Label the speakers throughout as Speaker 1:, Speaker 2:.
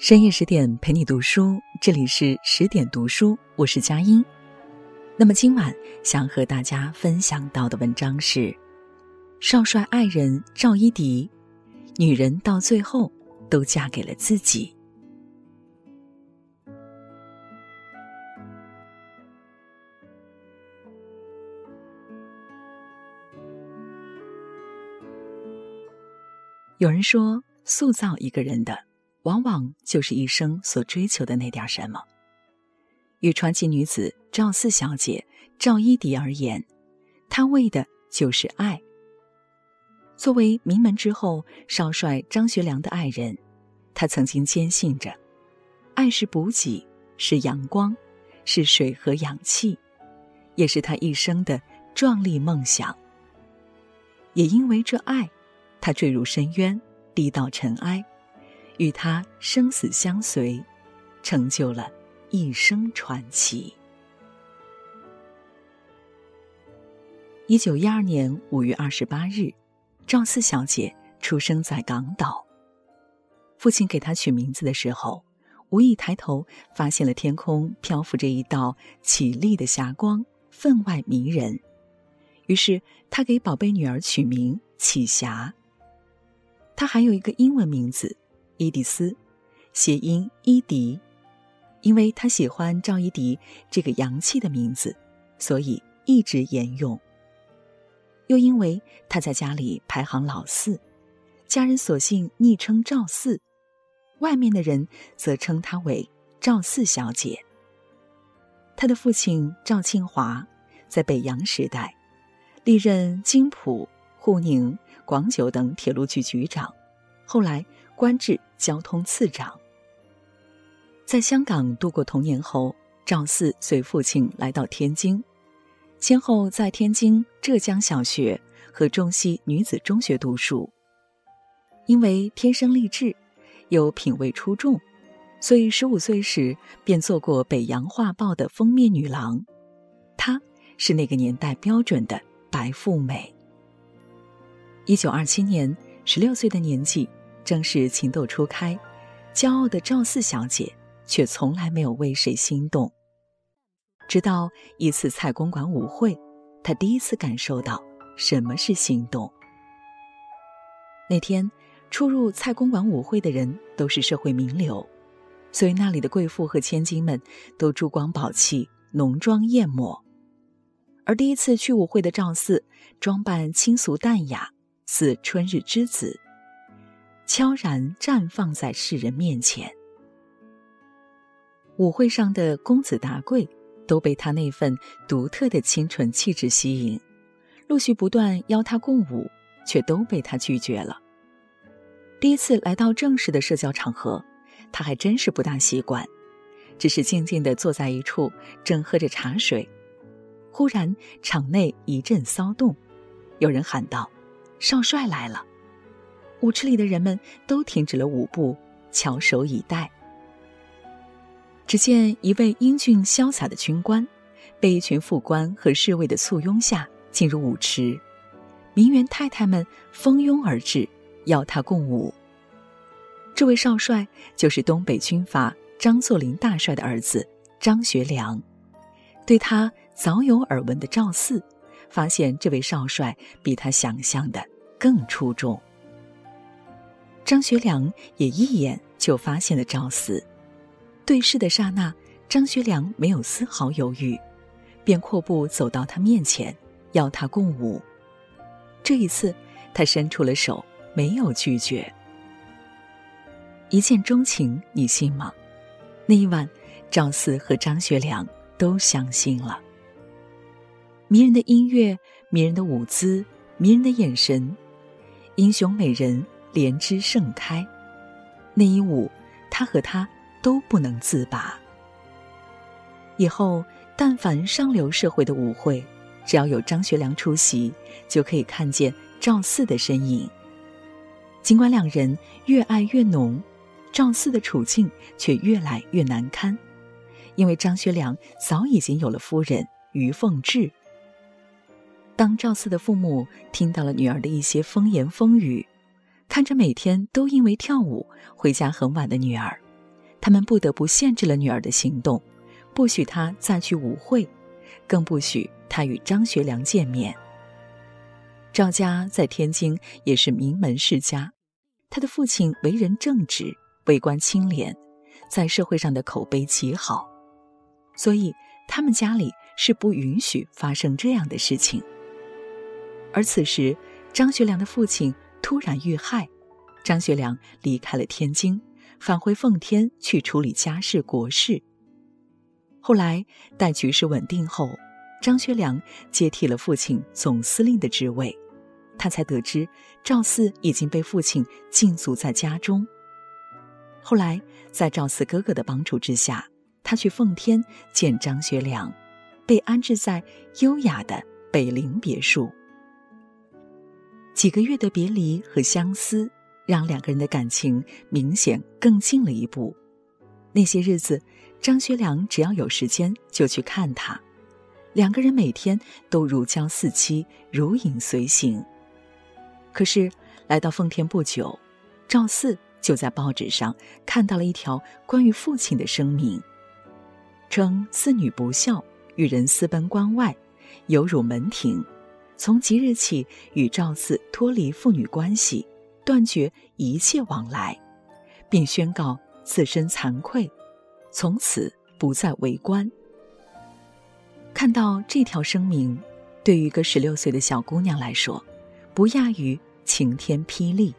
Speaker 1: 深夜十点陪你读书，这里是十点读书，我是佳音。那么今晚想和大家分享到的文章是：少帅爱人赵一荻，女人到最后都嫁给了自己。有人说，塑造一个人的。往往就是一生所追求的那点什么。与传奇女子赵四小姐赵一荻而言，她为的就是爱。作为名门之后少帅张学良的爱人，她曾经坚信着，爱是补给，是阳光，是水和氧气，也是她一生的壮丽梦想。也因为这爱，她坠入深渊，低到尘埃。与他生死相随，成就了一生传奇。一九一二年五月二十八日，赵四小姐出生在港岛。父亲给她取名字的时候，无意抬头发现了天空漂浮着一道绮丽的霞光，分外迷人。于是他给宝贝女儿取名启霞。她还有一个英文名字。伊迪丝，谐音伊迪，因为他喜欢赵一迪这个洋气的名字，所以一直沿用。又因为他在家里排行老四，家人索性昵称赵四，外面的人则称她为赵四小姐。他的父亲赵庆华，在北洋时代，历任金浦、沪宁、广九等铁路局局长，后来。官至交通次长。在香港度过童年后，赵四随父亲来到天津，先后在天津浙江小学和中西女子中学读书。因为天生丽质，又品味出众，所以十五岁时便做过《北洋画报》的封面女郎。她是那个年代标准的白富美。一九二七年，十六岁的年纪。正是情窦初开，骄傲的赵四小姐却从来没有为谁心动。直到一次蔡公馆舞会，她第一次感受到什么是心动。那天，出入蔡公馆舞会的人都是社会名流，所以那里的贵妇和千金们都珠光宝气、浓妆艳抹。而第一次去舞会的赵四，装扮清俗淡雅，似春日之子。悄然绽放在世人面前。舞会上的公子达贵都被他那份独特的清纯气质吸引，陆续不断邀他共舞，却都被他拒绝了。第一次来到正式的社交场合，他还真是不大习惯，只是静静地坐在一处，正喝着茶水。忽然，场内一阵骚动，有人喊道：“少帅来了！”舞池里的人们都停止了舞步，翘首以待。只见一位英俊潇洒的军官，被一群副官和侍卫的簇拥下进入舞池，名媛太太们蜂拥而至，邀他共舞。这位少帅就是东北军阀张作霖大帅的儿子张学良。对他早有耳闻的赵四，发现这位少帅比他想象的更出众。张学良也一眼就发现了赵四，对视的刹那，张学良没有丝毫犹豫，便阔步走到他面前，邀他共舞。这一次，他伸出了手，没有拒绝。一见钟情，你信吗？那一晚，赵四和张学良都相信了。迷人的音乐，迷人的舞姿，迷人的眼神，英雄美人。莲枝盛开，那一舞，他和她都不能自拔。以后，但凡上流社会的舞会，只要有张学良出席，就可以看见赵四的身影。尽管两人越爱越浓，赵四的处境却越来越难堪，因为张学良早已经有了夫人于凤至。当赵四的父母听到了女儿的一些风言风语，看着每天都因为跳舞回家很晚的女儿，他们不得不限制了女儿的行动，不许她再去舞会，更不许她与张学良见面。赵家在天津也是名门世家，他的父亲为人正直，为官清廉，在社会上的口碑极好，所以他们家里是不允许发生这样的事情。而此时，张学良的父亲突然遇害，张学良离开了天津，返回奉天去处理家事国事。后来，待局势稳定后，张学良接替了父亲总司令的职位，他才得知赵四已经被父亲禁足在家中。后来，在赵四哥哥的帮助之下，他去奉天见张学良，被安置在优雅的北陵别墅。几个月的别离和相思，让两个人的感情明显更近了一步。那些日子，张学良只要有时间就去看他，两个人每天都如胶似漆，如影随形。可是来到奉天不久，赵四就在报纸上看到了一条关于父亲的声明，称四女不孝，与人私奔关外，有辱门庭。从即日起，与赵四脱离父女关系，断绝一切往来，并宣告自身惭愧，从此不再为官。看到这条声明，对于一个十六岁的小姑娘来说，不亚于晴天霹雳，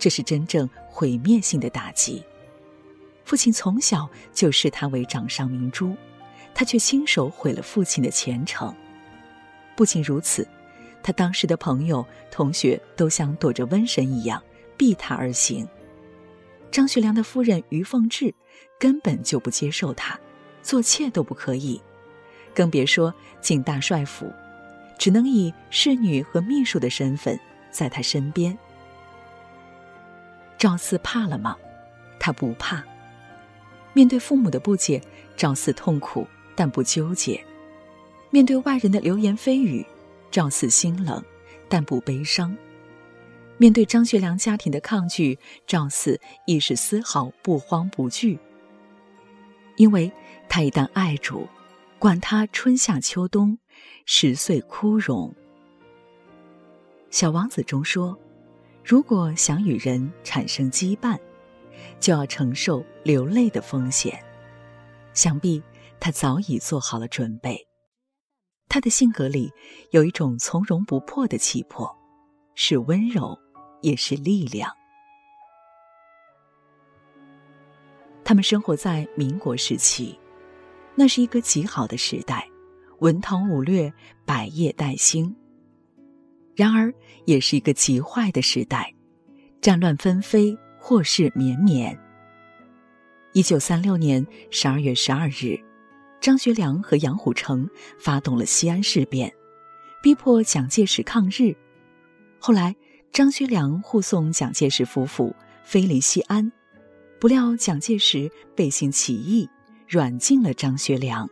Speaker 1: 这是真正毁灭性的打击。父亲从小就视她为掌上明珠，她却亲手毁了父亲的前程。不仅如此，他当时的朋友、同学都像躲着瘟神一样避他而行。张学良的夫人于凤至根本就不接受他，做妾都不可以，更别说进大帅府，只能以侍女和秘书的身份在他身边。赵四怕了吗？他不怕。面对父母的不解，赵四痛苦但不纠结。面对外人的流言蜚语，赵四心冷，但不悲伤；面对张学良家庭的抗拒，赵四亦是丝毫不慌不惧。因为他一旦爱主，管他春夏秋冬，十岁枯荣。《小王子》中说：“如果想与人产生羁绊，就要承受流泪的风险。”想必他早已做好了准备。他的性格里有一种从容不迫的气魄，是温柔，也是力量。他们生活在民国时期，那是一个极好的时代，文韬武略，百业待兴。然而，也是一个极坏的时代，战乱纷飞，祸事绵绵。一九三六年十二月十二日。张学良和杨虎城发动了西安事变，逼迫蒋介石抗日。后来，张学良护送蒋介石夫妇飞离西安，不料蒋介石背信起义，软禁了张学良。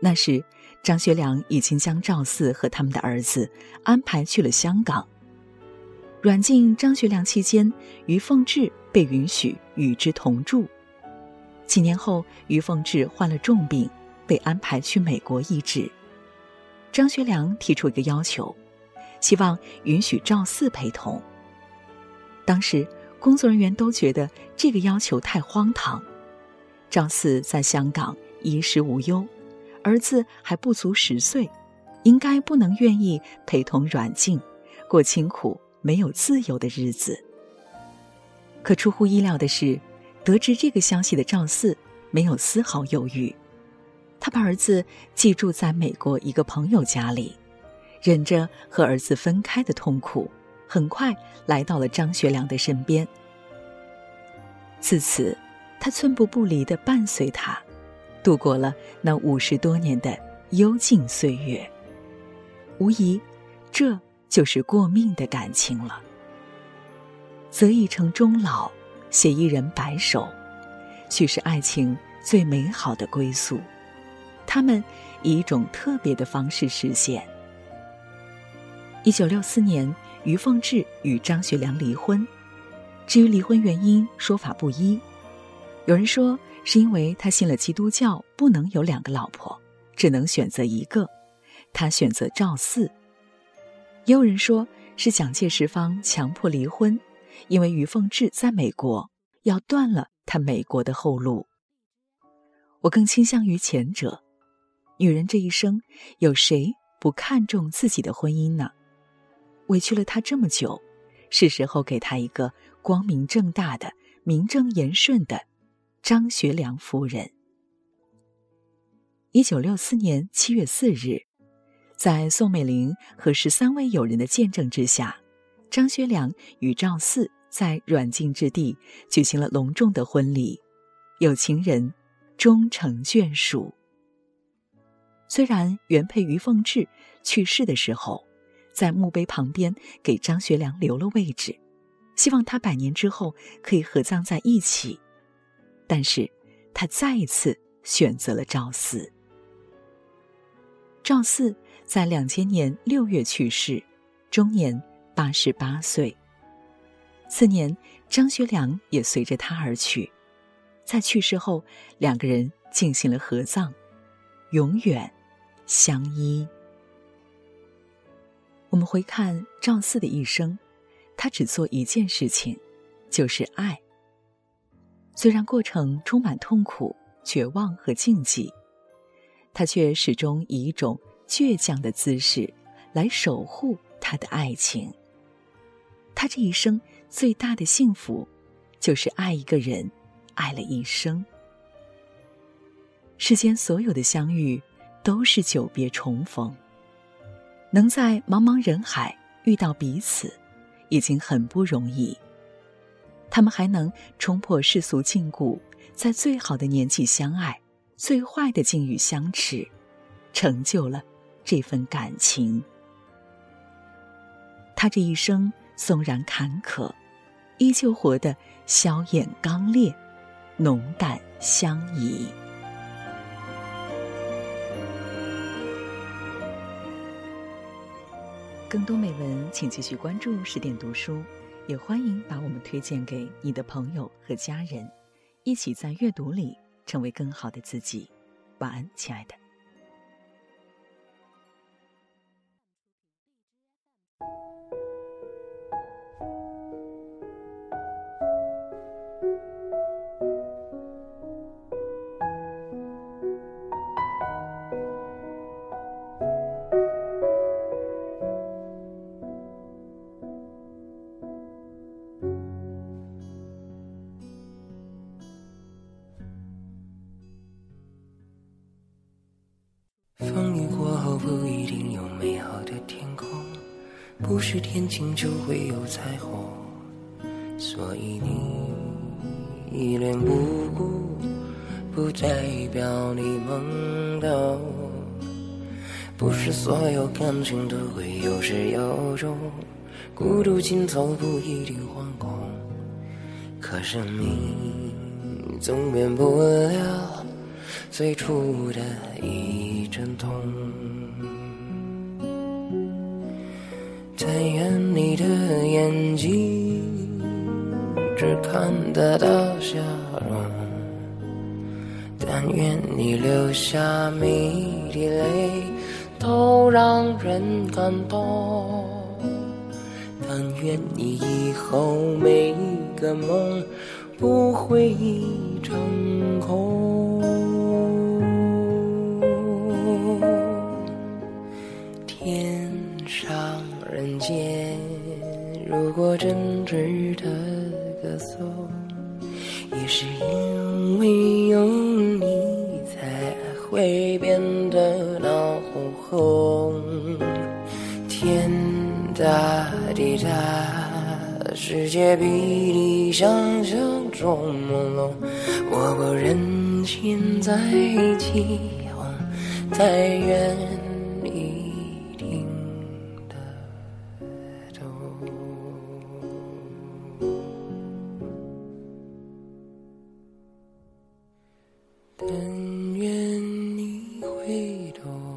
Speaker 1: 那时，张学良已经将赵四和他们的儿子安排去了香港。软禁张学良期间，于凤至被允许与之同住。几年后，于凤至患了重病，被安排去美国医治。张学良提出一个要求，希望允许赵四陪同。当时工作人员都觉得这个要求太荒唐。赵四在香港衣食无忧，儿子还不足十岁，应该不能愿意陪同软禁，过清苦没有自由的日子。可出乎意料的是。得知这个消息的赵四没有丝毫犹豫，他把儿子寄住在美国一个朋友家里，忍着和儿子分开的痛苦，很快来到了张学良的身边。自此，他寸步不离的伴随他，度过了那五十多年的幽静岁月。无疑，这就是过命的感情了。择一城终老。写一人白首，许是爱情最美好的归宿。他们以一种特别的方式实现。一九六四年，于凤至与张学良离婚。至于离婚原因，说法不一。有人说是因为他信了基督教，不能有两个老婆，只能选择一个，他选择赵四。也有人说是蒋介石方强迫离婚，因为于凤至在美国，要断了他美国的后路。我更倾向于前者。女人这一生，有谁不看重自己的婚姻呢？委屈了她这么久，是时候给她一个光明正大的、名正言顺的张学良夫人。一九六四年七月四日，在宋美龄和十三位友人的见证之下，张学良与赵四在软禁之地举行了隆重的婚礼，有情人终成眷属。虽然原配于凤至去世的时候，在墓碑旁边给张学良留了位置，希望他百年之后可以合葬在一起，但是他再一次选择了赵四。赵四在两千年六月去世，终年八十八岁。次年，张学良也随着他而去，在去世后，两个人进行了合葬，永远。相依。我们回看赵四的一生，他只做一件事情，就是爱。虽然过程充满痛苦、绝望和禁忌，他却始终以一种倔强的姿势来守护他的爱情。他这一生最大的幸福，就是爱一个人，爱了一生。世间所有的相遇。都是久别重逢，能在茫茫人海遇到彼此，已经很不容易。他们还能冲破世俗禁锢，在最好的年纪相爱，最坏的境遇相持，成就了这份感情。他这一生纵然坎坷，依旧活得萧眼刚烈，浓淡相宜。更多美文，请继续关注十点读书，也欢迎把我们推荐给你的朋友和家人，一起在阅读里成为更好的自己。晚安，亲爱的。
Speaker 2: 天晴就会有彩虹，所以你一脸无辜，不代表你懵懂。不是所有感情都会有始有终，孤独尽头不一定惶恐，可生命总免不了最初的一阵痛。但愿你的眼睛只看得到笑容，但愿你流下每滴泪都让人感动，但愿你以后每一个梦不会成空。人间，如果真值得歌颂，也是因为有你才会变得闹哄哄。天大地大，世界比你想象中朦胧。我不忍心再起哄，但愿你回头